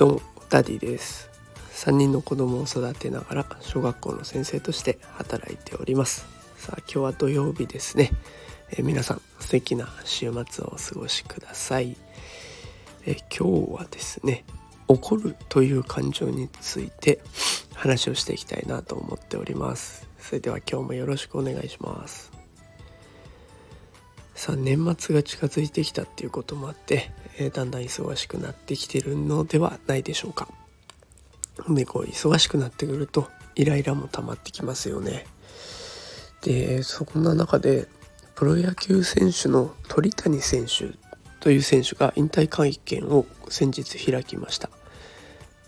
どうもダディです。3人の子供を育てながら小学校の先生として働いております。さあ今日は土曜日ですね、え、皆さん素敵な週末をお過ごしください、え、今日はですね怒るという感情について話をしていきたいなと思っております。それでは今日もよろしくお願いします。さあ年末が近づいてきたっていうこともあって、えー、だんだん忙しくなってきてるのではないでしょうか。でこう忙しくなってくるとイライラも溜まってきますよね。でそんな中でプロ野球選手の鳥谷選手という選手が引退会見を先日開きました。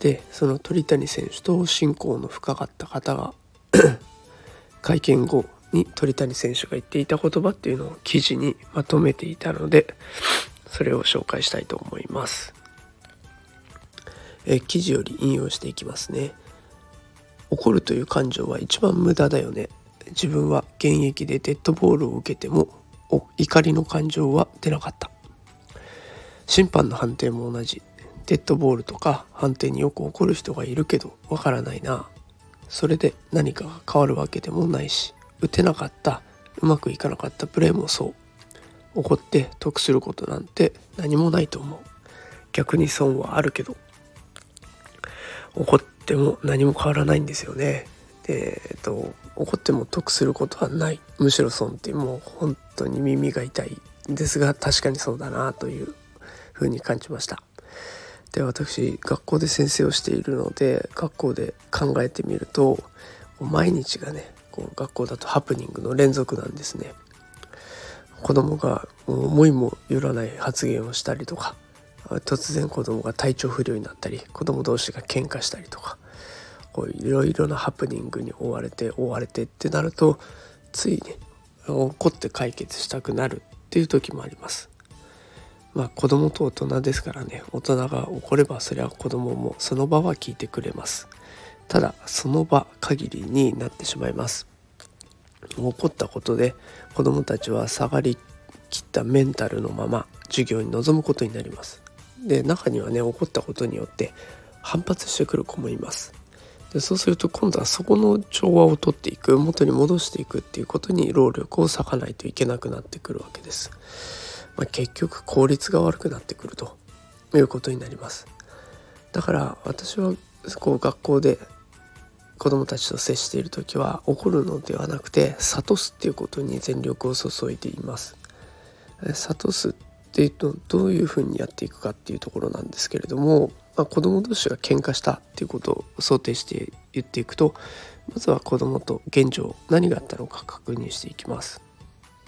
でその鳥谷選手と親交の深かった方が 会見後に鳥谷選手が言っていた言葉っていうのを記事にまとめていたのでそれを紹介したいと思います。え記事より引用していきますね。怒るという感情は一番無駄だよね。自分は現役でデッドボールを受けても怒りの感情は出なかった。審判の判定も同じ。デッドボールとか判定によく怒る人がいるけどわからないな。それで何かが変わるわけでもないし。打てなかったうまくいかなかったプレーもそう怒って得することなんて何もないと思う。逆に損はあるけど怒っても何も変わらないんですよね。で、えっと、怒っても得することはない。むしろ損ってもう本当に耳が痛いんですが確かにそうだなというふうに感じました。で私学校で先生をしているので学校で考えてみると毎日がねこう学校だとハプニングの連続なんですね。子供が思いもよらない発言をしたりとか突然子供が体調不良になったり子供同士が喧嘩したりとかこういろいろなハプニングに追われて追われてってなるとついね怒って解決したくなるっていう時もあります。まあ子供と大人ですからね大人が怒ればそれは子供もその場は聞いてくれます。ただその場限りになってしまいます。起こったことで子どもたちは下がりきったメンタルのまま授業に臨むことになります。で中にはね起こったことによって反発してくる子もいます。でそうすると今度はそこの調和をとっていく元に戻していくっていうことに労力を割かないといけなくなってくるわけです、まあ、結局効率が悪くなってくるということになります。だから私はこう学校で子供たちと接している時は怒るのではなくて諭すっていうことに全力を注いでいます。諭すっていうとどういうふうにやっていくかっていうところなんですけれども、まあ、子供同士が喧嘩したっていうことを想定して言っていくとまずは子供と現状何があったのか確認していきます。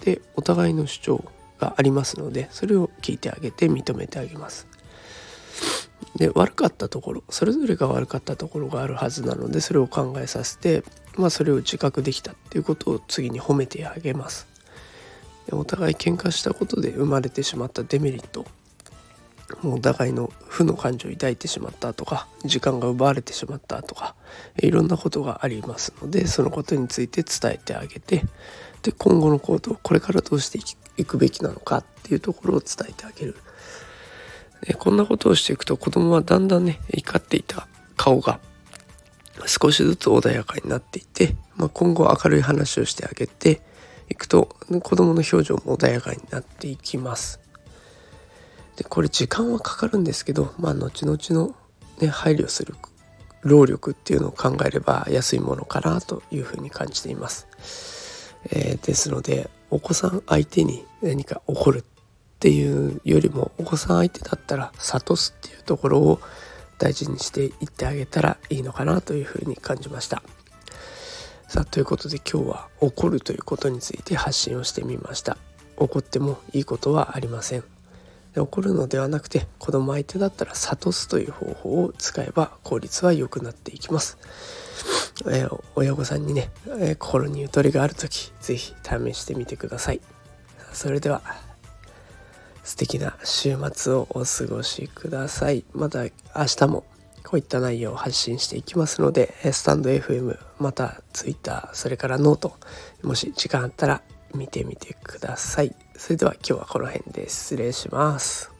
でお互いの主張がありますのでそれを聞いてあげて認めてあげます。で悪かったところそれぞれが悪かったところがあるはずなのでそれを考えさせて、まあ、それを自覚できたっていうことを次に褒めてあげます。でお互い喧嘩したことで生まれてしまったデメリットもうお互いの負の感情を抱いてしまったとか時間が奪われてしまったとかいろんなことがありますのでそのことについて伝えてあげてで今後の行動これからどうしていくべきなのかっていうところを伝えてあげるでこんなことをしていくと子供はだんだんね怒っていた顔が少しずつ穏やかになっていて、まあ、今後明るい話をしてあげていくと子供の表情も穏やかになっていきます。でこれ時間はかかるんですけど、まあ、後々の、ね、配慮する労力っていうのを考えれば安いものかなというふうに感じています。えー、ですのでお子さん相手に何か怒るっていうよりもお子さん相手だったら諭すっていうところを大事にしていってあげたらいいのかなというふうに感じました。さあということで今日は怒るということについて発信をしてみました。怒ってもいいことはありません。怒るのではなくて子供相手だったら諭すという方法を使えば効率は良くなっていきます。えー、親御さんにね、えー、心にゆとりがある時是非試してみてください。それでは素敵な週末をお過ごしください。また明日もこういった内容を発信していきますので、スタンド FM、また Twitter、それからノート、もし時間あったら見てみてください。それでは今日はこの辺で失礼します。